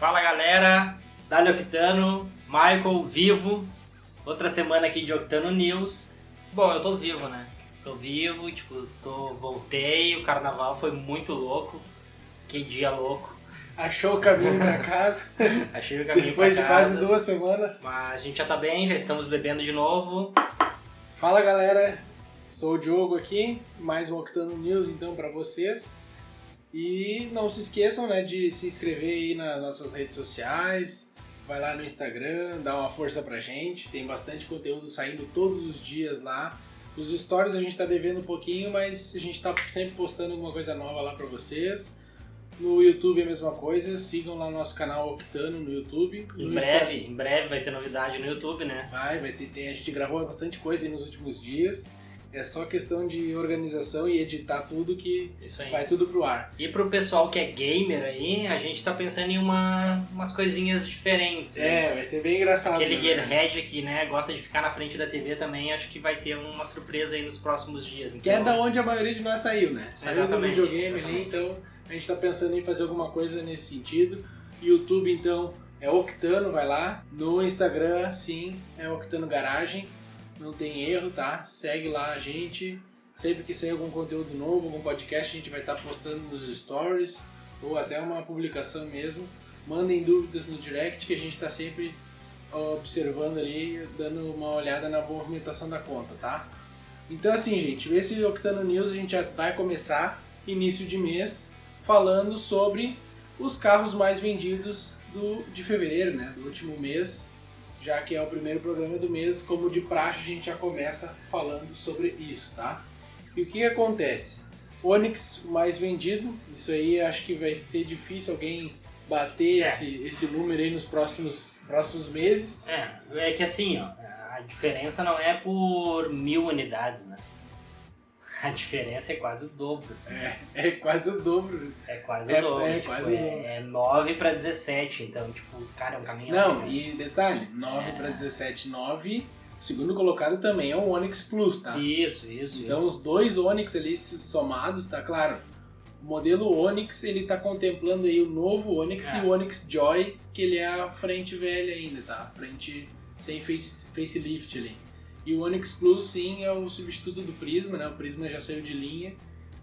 Fala galera, Dali Octano, Michael vivo, outra semana aqui de Octano News. Bom, eu tô vivo, né? Tô vivo, tipo, tô, voltei, o carnaval foi muito louco, que dia louco. Achou o caminho pra casa. Achei o caminho Depois pra de casa. quase duas semanas. Mas a gente já tá bem, já estamos bebendo de novo. Fala galera, sou o Diogo aqui, mais um Octano News então pra vocês. E não se esqueçam né, de se inscrever aí nas nossas redes sociais, vai lá no Instagram, dá uma força pra gente, tem bastante conteúdo saindo todos os dias lá. Os stories a gente tá devendo um pouquinho, mas a gente tá sempre postando alguma coisa nova lá pra vocês. No YouTube é a mesma coisa, sigam lá nosso canal Octano no YouTube. Em No breve, em breve vai ter novidade no YouTube, né? Vai, vai ter, tem- a gente gravou bastante coisa aí nos últimos dias. É só questão de organização e editar tudo que vai tudo pro ar. E pro pessoal que é gamer aí, a gente tá pensando em uma, umas coisinhas diferentes. né? É, vai ser bem engraçado. Aquele né? gearhead que né, gosta de ficar na frente da TV também, acho que vai ter uma surpresa aí nos próximos dias. Que é então- da onde a maioria de nós saiu, né? Saiu do videogame ali, então a gente tá pensando em fazer alguma coisa nesse sentido. YouTube, então, é Octano, vai lá. No Instagram, sim, é Octano Garagem. Não tem erro, tá? Segue lá a gente. Sempre que sair algum conteúdo novo, algum podcast, a gente vai estar postando nos stories ou até uma publicação mesmo. Mandem dúvidas no direct que a gente está sempre observando ali, dando uma olhada na movimentação da conta, tá? Então assim, gente, esse Octano News a gente já vai começar início de mês falando sobre os carros mais vendidos do, de fevereiro, né? Do último mês, já que é o primeiro programa do mês, como de praxe a gente já começa falando sobre isso, tá? E o que acontece? Onix mais vendido, isso aí acho que vai ser difícil alguém bater É. esse, esse número aí nos próximos, próximos meses. É, é que assim, ó, a diferença não é por mil unidades, né? A diferença é quase o dobro, assim. É, é quase o dobro. É quase É, o dobro. é tipo, quase o é, dobro. é 9 pra 17, então, tipo, cara, é um caminho. Não, e detalhe, 9 É. para 17, 9. O segundo colocado também é o Onix Plus, tá? Isso, isso. Então os dois Onix ali somados, tá claro. O modelo Onix, ele tá contemplando aí o novo Onix É. e o Onix Joy, que ele é a frente velha ainda, tá? Frente sem face, facelift ali. E o Onix Plus, sim, é o substituto do Prisma, né? O Prisma já saiu de linha.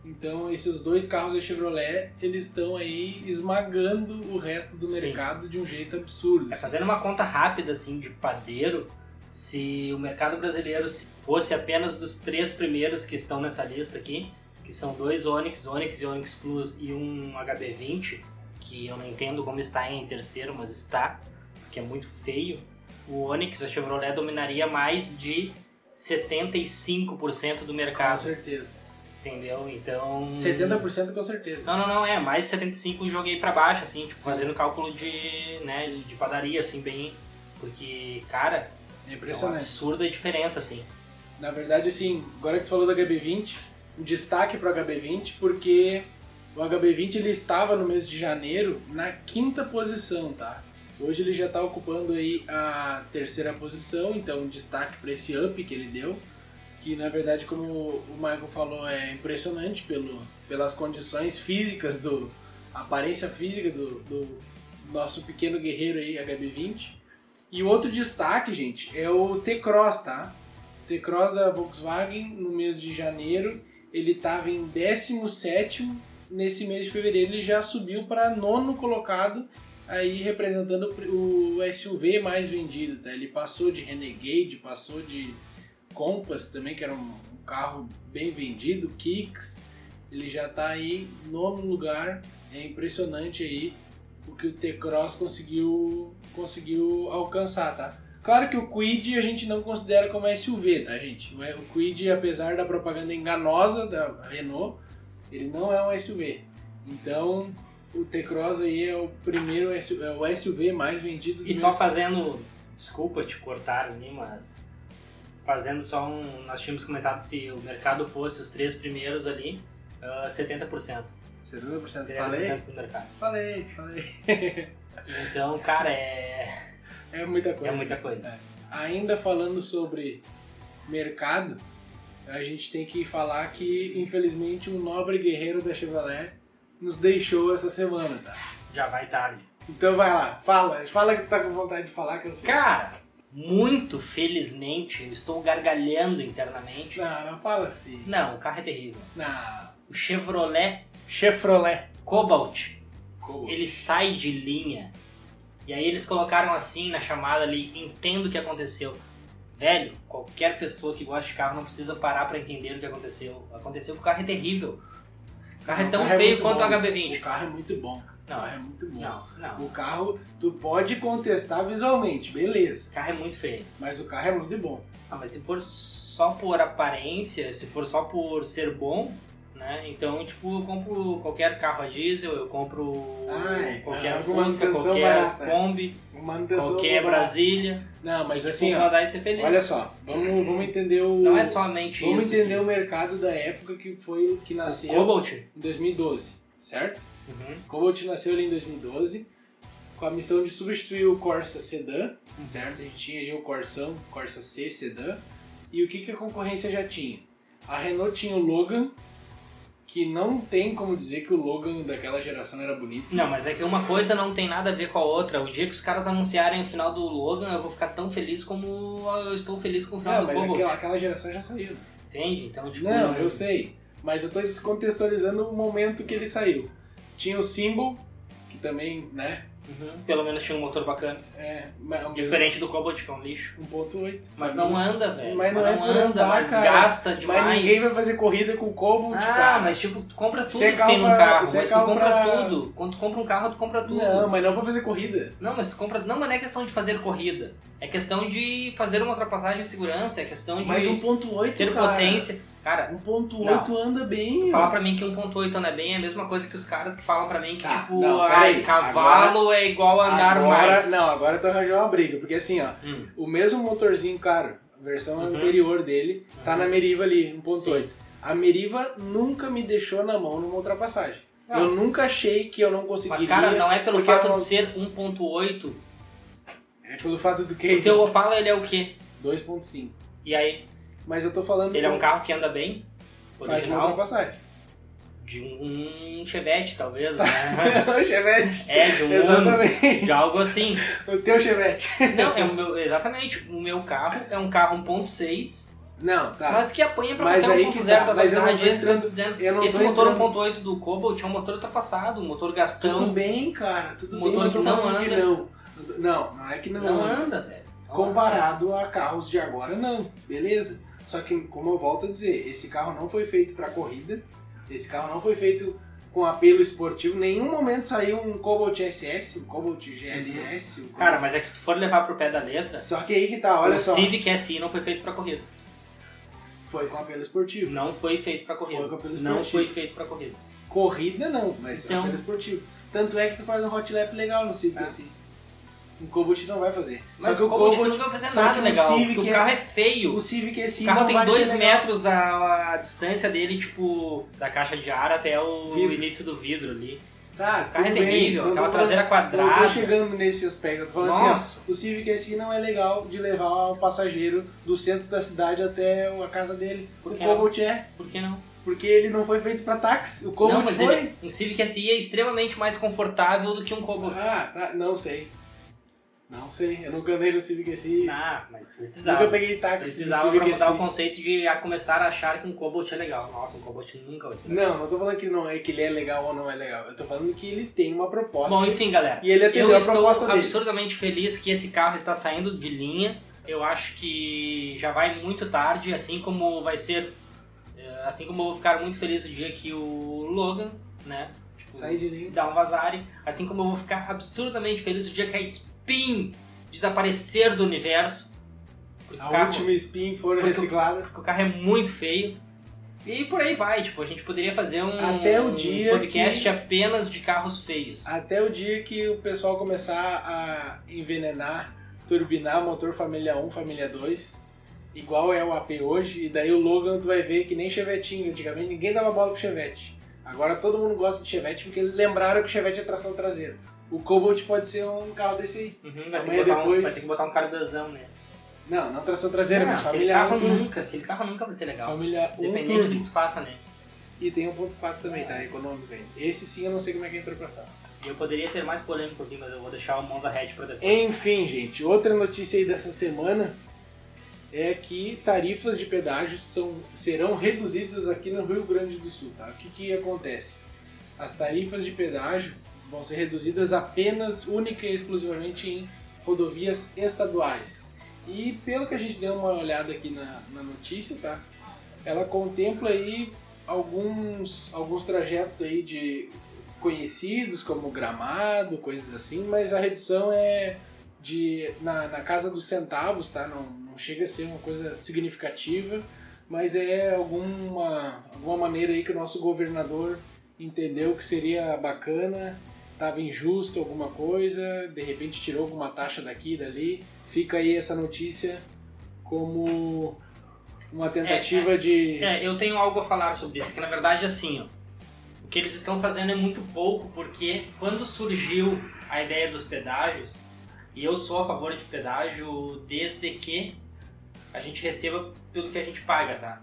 Então esses dois carros da Chevrolet, eles estão aí esmagando o resto do Sim. mercado de um jeito absurdo. É, fazendo uma conta rápida, assim, de padeiro, se o mercado brasileiro fosse apenas dos três primeiros que estão nessa lista aqui, que são dois Onix, Onix e Onix Plus e um HB20, que eu não entendo como está em terceiro, mas está, porque é muito feio, o Onix, a Chevrolet, dominaria mais de 75% do Com mercado, certeza. entendeu? Então... 70% com certeza. Não, não, não, é, mais 75 eu joguei pra baixo, assim, tipo, fazendo cálculo de, né, de padaria, assim, bem... Porque, cara, É é uma impressionante. absurda diferença, assim. Na verdade, assim, agora que tu falou do HB20, um destaque pro HB20, porque o HB20 ele estava no mês de janeiro na quinta posição, tá? Hoje ele já está ocupando aí a terceira posição, então destaque para esse up que ele deu, que na verdade, como o Michael falou, é impressionante pelo, pelas condições físicas do aparência física do, do nosso pequeno guerreiro aí, HB20. E outro destaque, gente, é o T-Cross, tá? T-Cross da Volkswagen no mês de janeiro, ele estava em 17 nesse mês de fevereiro ele já subiu para nono colocado, aí representando o SUV mais vendido, tá? Ele passou de Renegade, passou de Compass também, que era um, carro bem vendido, Kicks, ele já está aí nono lugar, é impressionante aí o que o T-Cross conseguiu, conseguiu alcançar, tá? Claro que o Kwid a gente não considera como SUV, tá, gente? O Kwid, apesar da propaganda enganosa da Renault, ele não é um SUV. Então, o T-Cross aí é o primeiro SUV, é o SUV mais vendido do E só fazendo, desculpa te cortar ali, mas fazendo só um, nós tínhamos comentado se o mercado fosse os três primeiros ali, ah, 70%. 70%. 70% Falei? do mercado. Falei, falei. Então, cara, é, É muita coisa. é muita coisa. Ainda falando sobre mercado, a gente tem que falar que, infelizmente, um nobre guerreiro da Chevrolet nos deixou essa semana, tá? Já vai tarde. Então vai lá, fala. Fala que tu tá com vontade de falar que eu sei. Cara, muito felizmente, eu estou gargalhando internamente. Não, não fala assim. Não, o carro é terrível. Não. O Chevrolet Chevrolet. Cobalt, Como? ele sai de linha. E aí eles colocaram assim na chamada ali, entendo o que aconteceu. Velho, qualquer pessoa que gosta de carro não precisa parar pra entender o que aconteceu. Aconteceu que o carro é terrível. O carro é tão carro feio muito quanto o HB20. O carro é muito bom. O Não, carro é muito bom. não, não. O carro, tu pode contestar visualmente, beleza. O carro é muito feio. Mas o carro é muito bom. Ah, mas se for só por aparência, se for só por ser bom, né? Então, tipo, eu compro qualquer carro a diesel, eu compro Ai, qualquer Fusca, qualquer barata. Kombi, qualquer barata. Brasília. Não, mas Tipo, assim, ó, rodar e ser feliz. olha só, vamos, vamos entender o. Não é somente Vamos isso. entender o mercado da época que foi que o nasceu Cobalt. em 2012, certo? Uhum. Cobalt nasceu ali em 2012 com a missão de substituir o Corsa Sedan, certo? A gente tinha ali o Corsão, Corsa C Sedan. E o que, que a concorrência já tinha? A Renault tinha o Logan, que não tem como dizer que o Logan daquela geração era bonito. Não, mas é que uma coisa não tem nada a ver com a outra. O dia que os caras anunciarem o final do Logan, eu vou ficar tão feliz como eu estou feliz com o final Não, do Cobalt. aquela, aquela geração já saiu. Entende? Então, tipo... Não, eu sei. Mas eu tô descontextualizando o momento que ele saiu. Tinha o Symbol, que também, né? Uhum. Pelo menos tinha um motor bacana. É, mesmo- Diferente do Cobalt, que é um lixo. 1.8. Mas não anda, velho. Mas não é por anda, andar, mas cara. gasta demais. Mas ninguém vai fazer corrida com o Cobalt, Ah, cara. mas tipo, tu compra tudo Você que tem num carro. você Mas tu compra pra- tudo. Quando tu compra um carro, tu compra tudo. Não, mas não pra fazer corrida. Não, mas tu compra. Não, mas não é questão de fazer corrida. É questão de fazer uma ultrapassagem de segurança. É questão de Mas 1.8, ter cara. potência. Cara, 1.8 anda bem. tu falar pra mim que 1.8 anda bem é a mesma coisa que os caras que falam pra mim que, Tá, tipo, não, ai, cavalo é igual a andar agora, mais. Não, agora tu arranjou uma briga. Porque assim, ó, Hum, o mesmo motorzinho, claro, a versão Uhum. anterior dele, tá Uhum. na Meriva ali, 1.8. Sim. A Meriva nunca me deixou na mão numa ultrapassagem. Não. Eu nunca achei que eu não conseguiria. Mas, cara, não é pelo fato não- de ser 1.8. É pelo fato do que? O teu Opala, ele é o quê? 2.5. E aí? Mas eu tô falando. Ele é um carro que anda bem? Faz uma Original? De um Chevette, talvez, né? o Chevette. é, de um Exatamente. de algo assim. O teu Chevette. Não, é o meu, exatamente. O meu carro é um carro 1.6, Não, tá. mas que apanha pra Mas aí que 1.0 tá, da mas eu não tô que dizendo. eu não Esse motor entrando- 1.8 do Cobalt é um motor ultrapassado, um motor Tudo gastão. bem, cara. Tudo Motor bem. que não falando que anda. não. Não, não é que não, Não anda. anda, velho. Não Comparado a carros de agora, não. Beleza? Só que, como eu volto a dizer, esse carro não foi feito pra corrida. Esse carro não foi feito com apelo esportivo. Nenhum momento saiu um Cobalt SS, um Cobalt GLS. Um. Cara, mas é que se tu for levar pro pé da letra, Só que aí que tá, olha o só. Civic SI não foi feito pra corrida. Foi com apelo esportivo. Não foi feito pra corrida. Foi com apelo não esportivo. foi feito pra corrida. Corrida não, mas Então- apelo esportivo. Tanto é que tu faz um hot lap legal no Civic Ah. SI. Um Cobalt não vai fazer. Mas o o Cobalt Cobalt, nunca vai fazer nada o legal, Civic porque o é- carro é feio. o Civic SI O carro não tem vai ser 2 legal. metros a, a distância dele, tipo, da caixa de ar até o Vidro. início do vidro ali. Tá, O carro é bem, terrível, não tô aquela traseira Não quadrada. tô chegando nesse aspecto. Eu tô falando Nossa. assim, ó, o Civic SI não é legal de levar o passageiro do centro da cidade até a casa dele. Por o não? Cobalt é, Por que não? porque ele não foi feito pra táxi. O não, Cobalt mas foi. ele, um Civic SI é extremamente mais confortável do que um Cobalt. Ah, tá, não sei. Não sei, eu nunca andei no Civic SI. Ah, mas Nunca precisava. peguei táxi Precisava pra mudar o SI. conceito de a começar a achar que um Cobalt é legal. Nossa, um Cobalt nunca vai ser legal. Não, não tô falando que não é que ele é legal ou não é legal. Eu tô falando que ele tem uma proposta. Bom, enfim, galera. e ele atendeu Eu a estou proposta dele. absurdamente feliz que esse carro está saindo de linha. Eu acho que já vai muito tarde, assim como vai ser. eh, Assim como eu vou ficar muito feliz o dia que o Logan, né? tipo, Sai de linha. dá um vazare. Assim como eu vou ficar absurdamente feliz o dia que a Spin desaparecer do universo. A carro, última spin Porque- reciclada. porque o carro é muito feio. E por aí vai, tipo, a gente poderia fazer um, Até o um dia podcast que- apenas de carros feios. Até o dia que o pessoal começar a envenenar, turbinar motor família 1, família 2, igual é o AP hoje, e daí o Logan tu vai ver que nem Chevetinho, antigamente ninguém dava bola pro Chevette. Agora todo mundo gosta de Chevette porque lembraram que o Chevette é tração traseira. O Cobalt pode ser um carro desse aí. Uhum, vai, ter botar um, depois- vai ter que botar um carburazão, né? Não, não tração traseira, Não, mas aquele carro 1, turbo. nunca, aquele carro nunca vai ser legal. família 1 Independente do que tu faça, né? E tem um 1.4 também, tá? Econômico aí. Esse sim eu não sei como é que entrou pra sala. Eu poderia ser mais polêmico aqui, mas eu vou deixar o Monza Red pra depois. Enfim, gente, outra notícia aí dessa semana é que tarifas de pedágio são, serão reduzidas aqui no Rio Grande do Sul. Tá? O que, que acontece? As tarifas de pedágio vão ser reduzidas apenas, única e exclusivamente em rodovias estaduais. E pelo que a gente deu uma olhada aqui na, na notícia, tá? Ela contempla aí alguns, alguns trajetos aí de conhecidos como Gramado, coisas assim, mas a redução é de na, na casa dos centavos, tá? Não, não chega a ser uma coisa significativa, mas é alguma, alguma maneira aí que o nosso governador entendeu que seria bacana, estava injusto alguma coisa, de repente tirou alguma taxa daqui e dali. Fica aí essa notícia como uma tentativa É, é. de. É, eu tenho algo a falar sobre isso, que na verdade assim, ó, o que eles estão fazendo é muito pouco, porque quando surgiu a ideia dos pedágios, e eu sou a favor de pedágio desde que a gente receba pelo que a gente paga, tá?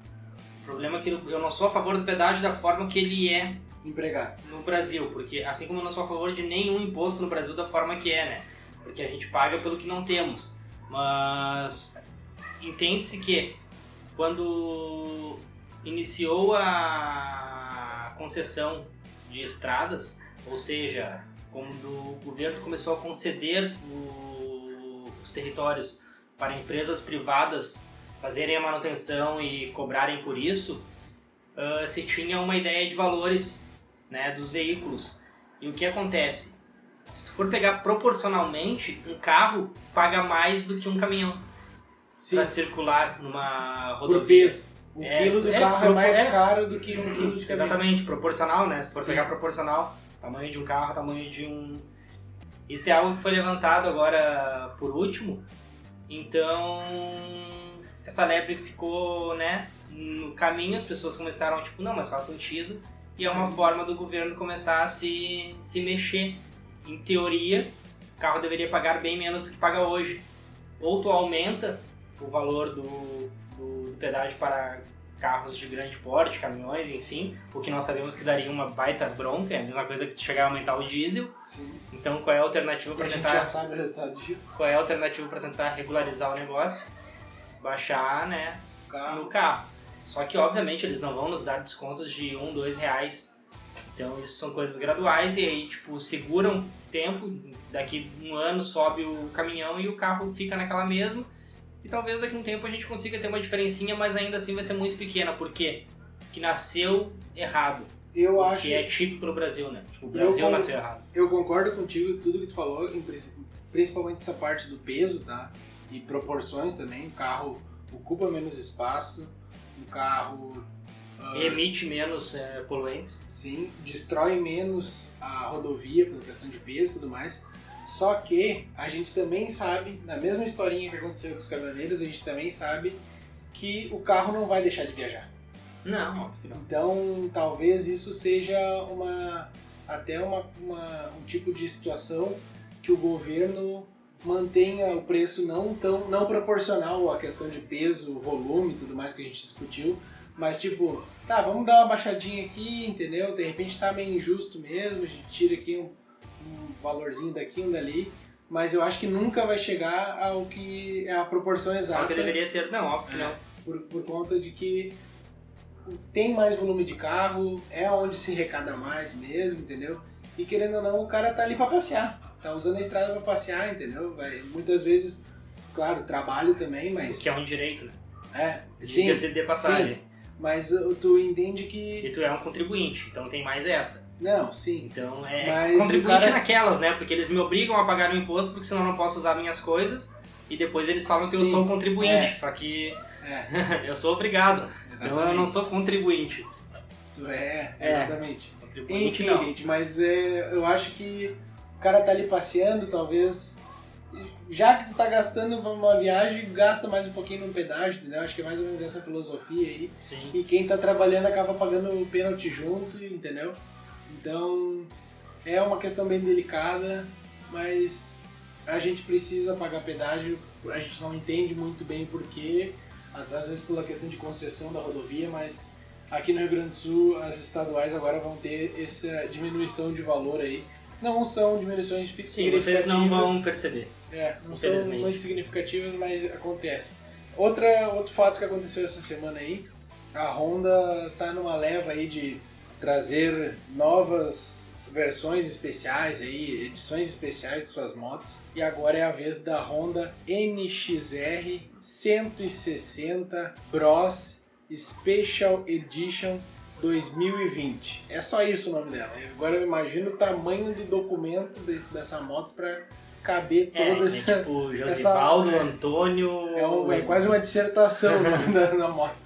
O problema é que eu não sou a favor do pedágio da forma que ele é Empregar. no Brasil, porque assim como eu não sou a favor de nenhum imposto no Brasil da forma que é, né? Porque a gente paga pelo que não temos. Mas entende-se que quando iniciou a concessão de estradas, ou seja, quando o governo começou a conceder o- os territórios para empresas privadas fazerem a manutenção e cobrarem por isso, ah, se tinha uma ideia de valores né, dos veículos. E o que acontece? Se tu for pegar proporcionalmente, um carro paga mais do que um caminhão para circular numa por rodovia. peso. O É, quilo do é, carro é mais é. caro do que um quilo de caminhão. Exatamente, proporcional, né? Se for Sim. pegar proporcional, tamanho de um carro, tamanho de um. Isso é algo que foi levantado agora por último. Então, essa lebre ficou, né? No caminho, as pessoas começaram, tipo, não, mas faz sentido. E é uma forma do governo começar a se, se mexer. Em teoria, o carro deveria pagar bem menos do que paga hoje. Ou tu aumenta o valor do, do, do pedágio para carros de grande porte, caminhões, enfim, o que nós sabemos que daria uma baita bronca, é a mesma coisa que chegar a aumentar o diesel. Sim. Então, qual é a alternativa para a gente tentar já sabe o resultado disso. qual é a alternativa para tentar regularizar o negócio? Baixar, né, O carro. no carro. Só que, obviamente, eles não vão nos dar descontos de um, dois reais. Então, isso são coisas graduais e aí, tipo, seguram tempo. Daqui um ano sobe o caminhão e o carro fica naquela mesma. E talvez daqui a um tempo a gente consiga ter uma diferencinha, mas ainda assim vai ser muito pequena. Por quê? Que nasceu errado. Eu acho. que é típico no Brasil, né? Tipo, o Brasil con- nasceu errado. Eu concordo contigo tudo que tu falou, principalmente essa parte do peso, tá? E proporções também. O carro ocupa menos espaço, o carro ah, Emite menos é, poluentes. sim, destrói menos a rodovia pela questão de peso e tudo mais. Só que a gente também sabe, na mesma historinha que aconteceu com os caminhoneiros, a gente também sabe que o carro não vai deixar de viajar. Não, óbvio que não. Então, talvez isso seja uma até uma, uma- um tipo de situação que o governo mantenha o preço não tão não proporcional à questão de peso, volume e tudo mais que a gente discutiu, mas tipo, tá, vamos dar uma baixadinha aqui, entendeu? De repente tá meio injusto mesmo, a gente tira aqui um, um valorzinho daqui, um dali, mas eu acho que nunca vai chegar ao que é a proporção exata que deveria ser. Não, óbvio que É. não. por, por conta de que tem mais volume de carro, é onde se arrecada mais mesmo, entendeu? E querendo ou não, o cara tá ali pra passear, tá usando a estrada pra passear, entendeu? Vai, muitas vezes, claro, trabalho também, mas. Que é um direito, né? É, sim, Diga-se de passagem. mas uh, tu entende que. E tu é um contribuinte, então tem mais essa. Não, sim. Então é Mas contribuinte cara- naquelas, né? Porque eles me obrigam a pagar o imposto porque senão eu não posso usar minhas coisas. E depois eles falam que eu Sim, sou contribuinte. é. Só que É, eu sou obrigado. Então eu exatamente. não sou contribuinte. Tu é, É. exatamente. Contribuinte Enfim, não. gente, mas é, eu acho que o cara tá ali passeando, talvez. Já que tu tá gastando uma viagem, gasta mais um pouquinho no pedágio, entendeu? Acho que é mais ou menos essa filosofia aí. Sim. E quem tá trabalhando acaba pagando o pênalti junto, entendeu? Então é uma questão bem delicada, mas a gente precisa pagar pedágio, a gente não entende muito bem porquê, às vezes pela questão de concessão da rodovia, mas aqui no Rio Grande do Sul as estaduais agora vão ter essa diminuição de valor aí. Não são diminuições Sim, significativas. vocês não vão perceber. É, não são muito significativas, mas acontece. Outra, outro fato que aconteceu essa semana aí, a Honda tá numa leva aí de trazer novas versões especiais aí, edições especiais de suas motos. E agora é a vez da Honda NXR 160 Bros Special Edition 2020. É só isso o nome dela. Agora eu imagino o tamanho do documento desse- dessa moto para caber É, toda é essa tipo essa- Josivaldo, é. Antônio. é, um- é quase uma dissertação na, na moto.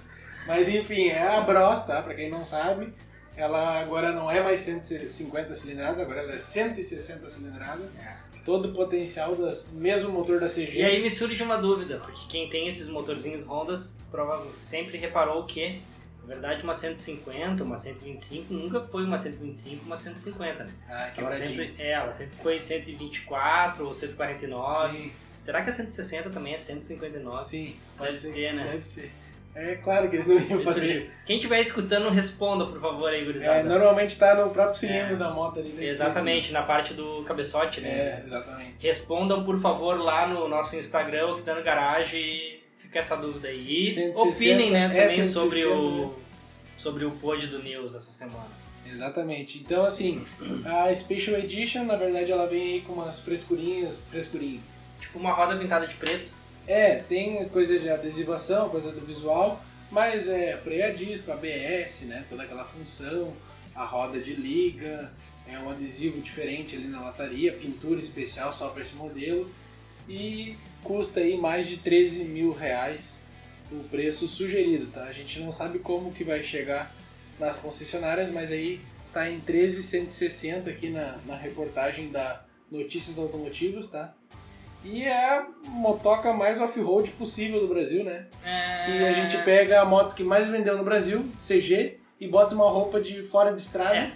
Mas enfim, é a Bros, tá? Pra quem não sabe, ela agora não é mais 150 cilindradas, agora ela é 160 cilindradas. É. Todo o potencial das mesmo motor da CG. E aí me surge uma dúvida, porque quem tem esses motorzinhos Hondas provavelmente sempre reparou que, na verdade, uma 150, uma 125 nunca foi uma 125, uma 150, né? Ah, que Ela sempre, é, ela sempre foi 124 ou 149. Sim, Será que a 160 também é 159? sim. Deve ser, né? Deve ser. É claro que eles não iam fazer. Quem estiver escutando, responda, por favor, aí, gurizada. É, normalmente tá no próprio cilindro É. da moto ali. da Exatamente, na parte do cabeçote, né? É, exatamente. Respondam, por favor, lá no nosso Instagram, que tá no garagem, e fica essa dúvida aí. E 160, opinem, né, é também 160, sobre o, né? sobre o pod do News essa semana. Exatamente. Então, assim, a Special Edition, na verdade, ela vem aí com umas frescurinhas, frescurinhas. Tipo uma roda pintada de preto. É, tem coisa de adesivação, coisa do visual, mas é freio a disco, ABS, né, toda aquela função, a roda de liga, é um adesivo diferente ali na lataria, pintura especial só para esse modelo e custa aí mais de 13 mil reais o preço sugerido, tá? A gente não sabe como que vai chegar nas concessionárias, mas aí tá em 13,160 aqui na, na reportagem da Notícias Automotivos, tá? E é a motoca mais off-road possível do Brasil, né? É... Que a gente pega a moto que mais vendeu no Brasil, CG, e bota uma roupa de fora de estrada. É.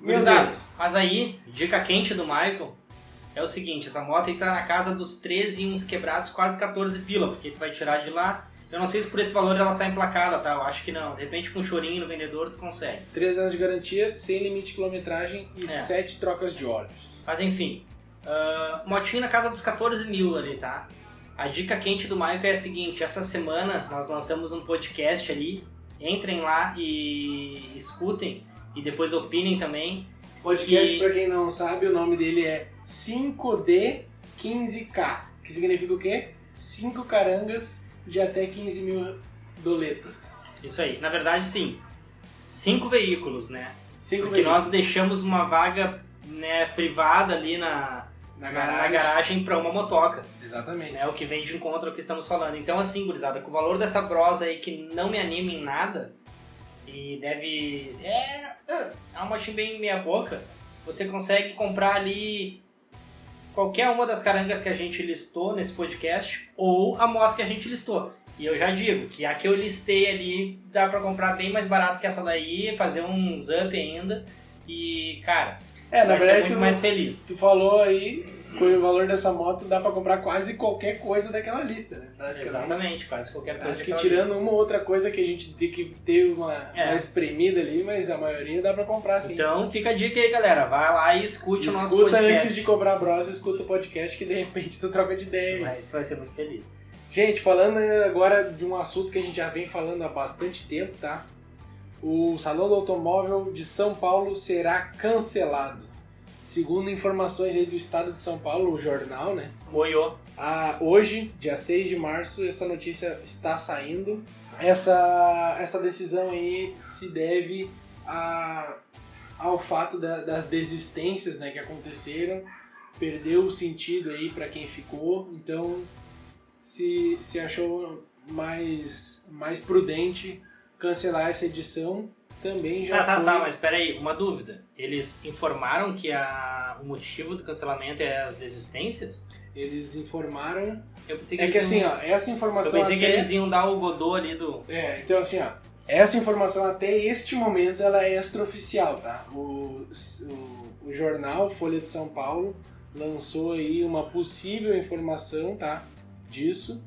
Meu Gurizada, Deus. mas aí, dica quente do Michael é o seguinte, essa moto aí tá na casa dos 13 e uns quebrados, quase 14 pila, porque tu vai tirar de lá. Eu não sei se por esse valor ela sai emplacada, tá? Eu acho que não. De repente com um chorinho no vendedor tu consegue. 3 anos de garantia, sem limite de quilometragem e É. 7 trocas de óleos. Mas enfim, ah, motinho na casa dos 14 mil ali, tá? A dica quente do Michael é a seguinte, essa semana nós lançamos um podcast ali, entrem lá e escutem e depois opinem também. Podcast, E- pra quem não sabe, o nome dele é 5D15K, que significa o quê? 5 carangas de até 15 mil doletas. Isso aí, na verdade sim, cinco veículos, né? 5 Porque nós deixamos uma vaga né, privada ali na, na na garagem. garagem para uma motoca. Exatamente. né? O que vem de encontro ao que estamos falando. Então, assim, gurizada, com o valor dessa brosa aí que não me anima em nada e deve. É. É uma motinha bem meia boca. Você consegue comprar ali qualquer uma das carangas que a gente listou nesse podcast ou a moto que a gente listou. E eu já digo que a que eu listei ali dá pra comprar bem mais barato que essa daí, fazer uns up ainda. E, cara, É, na verdade, muito tu, mais feliz. tu falou aí, com o valor dessa moto, dá pra comprar quase qualquer coisa daquela lista, né? Exatamente, quase qualquer coisa. Acho que tirando uma ou outra coisa que a gente tem que ter uma, É. uma espremida ali, mas a maioria dá pra comprar sim. Então fica a dica aí, galera. Vai lá e escute o nosso escuta podcast. antes de cobrar brosa, escuta o podcast que de repente tu troca de ideia. Mas tu vai ser muito feliz. Gente, falando agora de um assunto que a gente já vem falando há bastante tempo, tá? O Salão do Automóvel de São Paulo será cancelado. Segundo informações aí do estado de São Paulo, o jornal, né? Moiô. Ah, hoje, dia 6 de março, essa notícia está saindo. Essa, essa decisão aí se deve a, ao fato da- das desistências né, que aconteceram. Perdeu o sentido aí para quem ficou, então se, se achou mais, mais prudente cancelar essa edição. Também já Tá, tá, foi... tá, mas peraí, uma dúvida. Eles informaram que a, o motivo do cancelamento é as desistências? Eles informaram. Eu pensei que É que assim, iam, ó, essa Eu informação. pensei que até- eles iam dar o godô ali do. É, então assim, ó, essa informação até este momento ela é extraoficial, tá? O, o, o jornal Folha de São Paulo lançou aí uma possível informação, tá? Disso.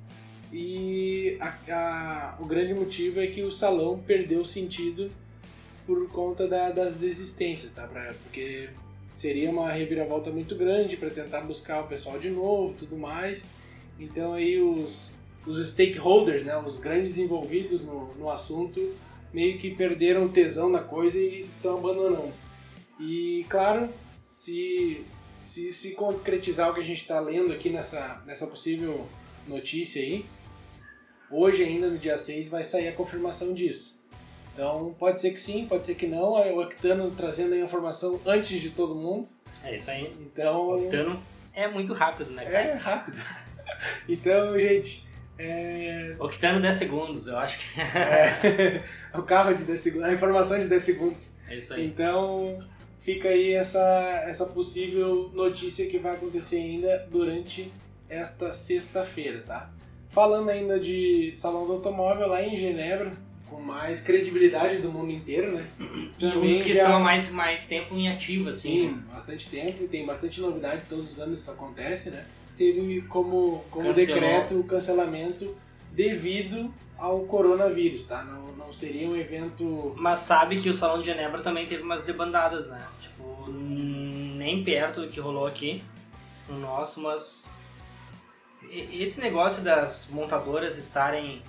E a- a- o grande motivo é que o salão perdeu o sentido por conta da- das desistências, tá? Pra- porque seria uma reviravolta muito grande para tentar buscar o pessoal de novo, tudo mais. Então aí os, os stakeholders, né, os grandes envolvidos no, no assunto, meio que perderam tesão na coisa e estão abandonando. E claro, se se, se concretizar o que a gente está lendo aqui nessa, nessa possível notícia aí, hoje ainda no dia 6 vai sair a confirmação disso. Então pode ser que sim, pode ser que não. O Octano trazendo a informação antes de todo mundo. É isso aí. Então. O Octano é muito rápido, né, cara? É rápido. então, gente. É... Octano 10 segundos, eu acho que. é, o carro de 10 segundos, a informação de 10 segundos. É isso aí. Então, fica aí essa, essa possível notícia que vai acontecer ainda durante esta sexta-feira, tá? Falando ainda de salão do automóvel lá em Genebra, com mais credibilidade do mundo inteiro, né? E uns que já... estão mais, mais tempo em ativo, assim. Sim, bastante tempo e tem bastante novidade, todos os anos isso acontece, né? Teve como, como decreto o cancelamento devido ao coronavírus, tá? Não, não seria um evento. Mas sabe que o Salão de Genebra também teve umas debandadas, né? Tipo, nem perto do que rolou aqui no nosso, mas. Esse negócio das montadoras estarem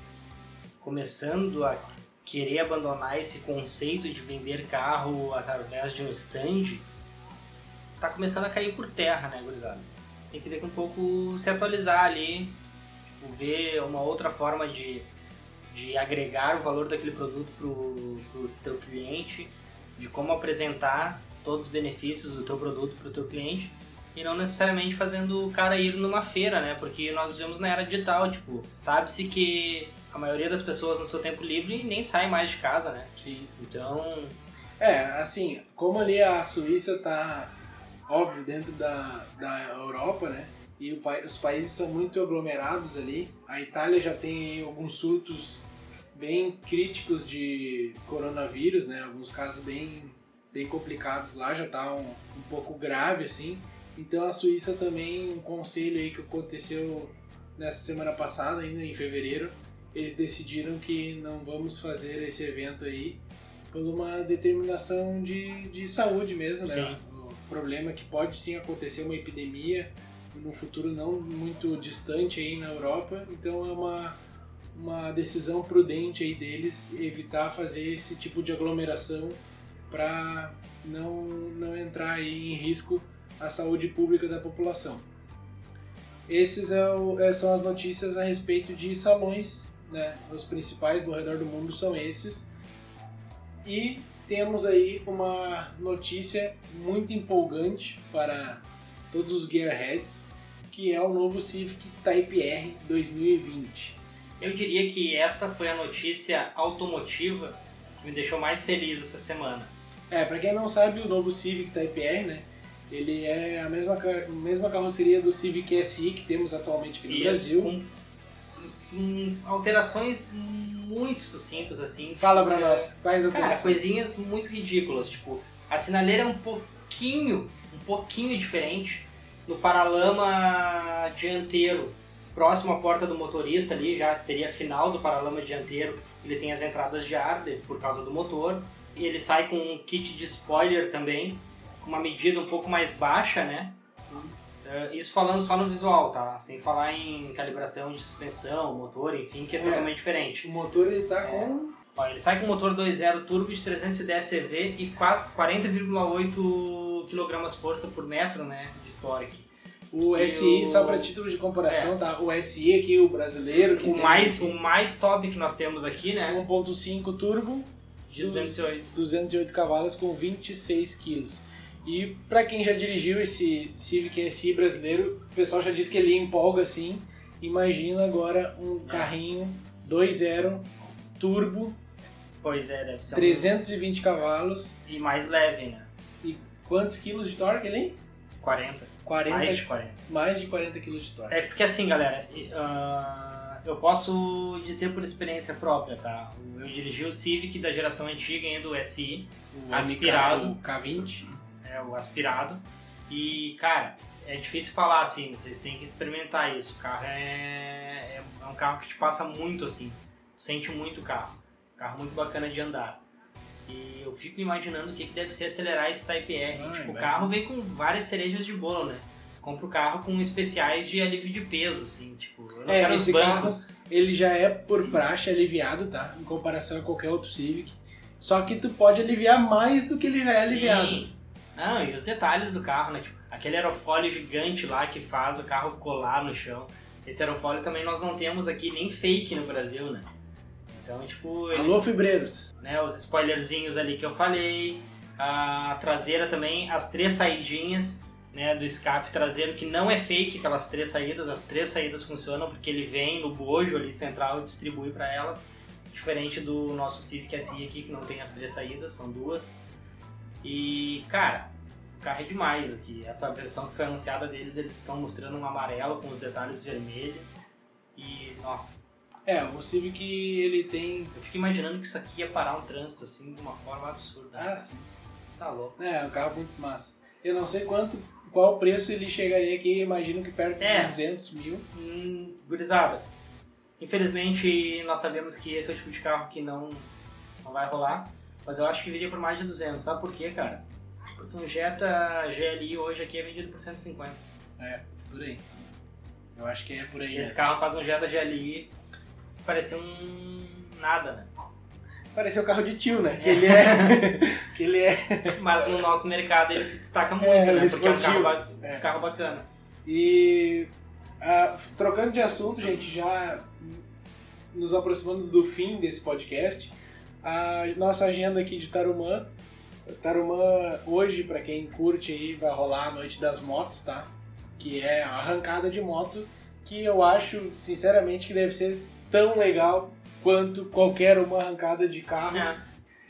começando a querer abandonar esse conceito de vender carro através de um stand, tá começando a cair por terra, né, gurizada? Tem que ter um pouco se atualizar ali, tipo, ver uma outra forma de, de agregar o valor daquele produto pro, pro teu cliente, de como apresentar todos os benefícios do teu produto pro teu cliente e não necessariamente fazendo o cara ir numa feira, né? Porque nós vivemos na era digital, tipo, sabe-se que a maioria das pessoas no seu tempo livre nem sai mais de casa, né? Sim. Então. É, assim, como ali a Suíça tá, óbvio, dentro da, da Europa, né? E o, os países são muito aglomerados ali. A Itália já tem alguns surtos bem críticos de coronavírus, né? Alguns casos bem, bem complicados lá, já tá um, um pouco grave, assim. Então a Suíça também, um conselho aí que aconteceu nessa semana passada, ainda em fevereiro, eles decidiram que não vamos fazer esse evento aí por uma determinação de, de saúde mesmo, né? Sim. O problema é que pode sim acontecer uma epidemia no futuro não muito distante aí na Europa, então é uma, uma decisão prudente aí deles evitar fazer esse tipo de aglomeração para não, não entrar aí em risco a saúde pública da população. Esses é é, são as notícias a respeito de salões né, os principais do redor do mundo são esses. E temos aí uma notícia muito empolgante para todos os gearheads, que é o novo Civic Type R 2020. Eu diria que essa foi a notícia automotiva que me deixou mais feliz essa semana. É, para quem não sabe, o novo Civic Type R, né? Ele é a mesma, mesma carroceria do Civic SI que temos atualmente aqui no Isso, Brasil. Com com alterações muito sucintas, assim. Fala pra nós, quais Cara, alterações? coisinhas muito ridículas, tipo, a sinaleira é um pouquinho, um pouquinho diferente no paralama dianteiro, próximo à porta do motorista ali, já seria final do paralama dianteiro, ele tem as entradas de ar por causa do motor, ele sai com um kit de spoiler também, uma medida um pouco mais baixa, né? Sim. Uh, isso falando só no visual, tá? Sem falar em calibração de suspensão, motor, enfim, que é, É. totalmente diferente. O motor ele tá É. com Ó, ele sai com motor 2.0 turbo de 310 CV e 4 40,8 kg força por metro, né, de torque. o E SI, o- só para título de comparação, tá? O SI aqui, o brasileiro, O mais, o mais top que nós temos aqui, né, 1.5 turbo, de 208. 208 cavalos com 26 quilos. E para quem já dirigiu esse Civic SI brasileiro, o pessoal já disse que ele empolga assim. Imagina agora um É. carrinho 2.0 turbo, Pois é, deve ser um... 320 cavalos. E mais leve, né, E quantos quilos de torque ele? 40. 40, Mais de 40. mais de 40 quilos de torque. É porque assim, galera, ah, eu posso dizer por experiência própria, tá? Eu dirigi o Civic da geração antiga, ainda do SI, O aspirado. MK, o K20. É, o aspirado. E, cara, é difícil falar assim, vocês têm que experimentar isso. O carro é, é, é um carro que te passa muito assim, sente muito o carro. Carro muito bacana de andar. E eu fico imaginando o que, que deve ser acelerar esse Type R. Ah, tipo, o carro vem com várias cerejas de bolo, né? Compra o carro com especiais de alívio de peso, assim, tipo, eu não É, quero os esse bancos. Ele já é por praxe aliviado, tá? Em comparação a qualquer outro Civic. Só que tu pode aliviar mais do que ele já é aliviado. Não, e os detalhes do carro, né? Tipo, aquele aerofólio gigante lá que faz o carro colar no chão. Esse aerofólio também nós não temos aqui nem fake no Brasil, né? Então, tipo, ele- Alô, fibreiros. né, os spoilerzinhos ali que eu falei, a traseira também, as três saidinhas né, do escape traseiro, que não é fake aquelas três saídas, as três saídas funcionam porque ele vem no bojo ali central e distribui para elas, diferente do nosso Civic SI aqui que não tem as três saídas, são duas. E, cara, o carro é demais aqui. Essa versão que foi anunciada deles, eles estão mostrando um amarelo com os detalhes vermelhos. E, nossa, É, o Civic ele tem. eu fico imaginando que isso aqui ia parar um trânsito assim de uma forma absurda. Ah, sim. Tá louco. É, um carro muito massa. Eu não sei quanto, qual preço ele chegaria aqui, imagino que perto É. de 200 mil. Hum, gurizada, infelizmente nós sabemos que esse é o tipo de carro que não, não vai rolar, mas eu acho que viria por mais de 200, sabe por quê, cara? Porque um Jetta GLI hoje aqui é vendido por 150. Por aí. Eu acho que é por aí. Esse carro faz um Jetta GLI parecer um nada, né? Pareceu carro de tio, né? Que ele é. que ele é. Mas no nosso mercado ele se destaca muito, É, né? ele Porque é um carro, ba- É. carro bacana. E ah, trocando de assunto, gente, já nos aproximando do fim desse podcast, a nossa agenda aqui de Tarumã. Tarumã hoje, pra quem curte aí, vai rolar a noite das motos, tá? Que é a arrancada de moto, que eu acho, sinceramente, que deve ser tão legal quanto qualquer uma arrancada de carro. É.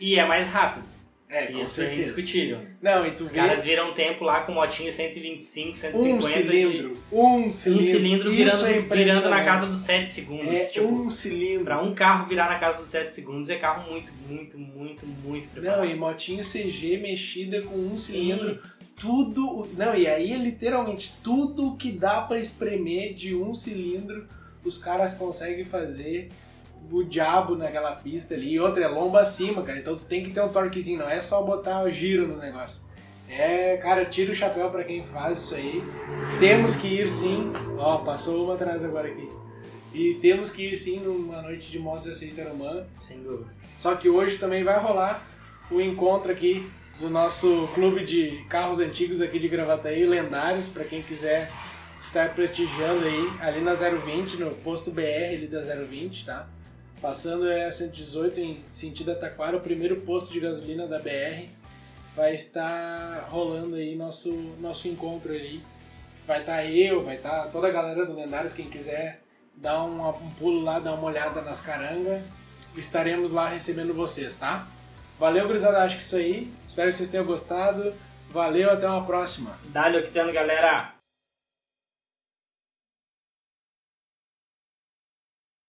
E é mais rápido. É, com Isso é certeza. indiscutível. Não, e tu Os vê caras viram tempo lá com motinho 125, 150 um de- cilindro, um Um cilindro, cilindro Isso virando, é virando na casa dos 7 segundos. É tipo, um cilindro. pra um carro virar na casa dos 7 segundos é carro muito, muito, muito, muito preparado. Não, e motinho CG mexida com um Sim. cilindro, tudo. Não, e aí é literalmente tudo que dá pra espremer de um cilindro, os caras conseguem fazer o diabo naquela pista ali. E outra é lomba acima, cara. Então tu tem que ter um torquezinho, não é só botar o giro no negócio. É, cara, tira o chapéu pra quem faz isso aí. Temos que ir sim. Ó, passou uma atrás agora aqui. E temos que ir sim numa noite de mostra humana. Sem dúvida. Só que hoje também vai rolar o encontro aqui do nosso clube de carros antigos aqui de Gravataí, lendários, para quem quiser estar prestigiando aí, ali na 020, no posto BR ali da 020, tá? Passando a 118 em sentido Taquara, o primeiro posto de gasolina da BR. Vai estar rolando aí nosso, nosso encontro ali. Vai estar eu, vai estar toda a galera do Lendários, quem quiser dar um, um pulo lá, dar uma olhada nas carangas estaremos lá recebendo vocês, tá? Valeu, gurizada, acho que isso aí. Espero que vocês tenham gostado. Valeu, até uma próxima. Dá-lhe octano, galera!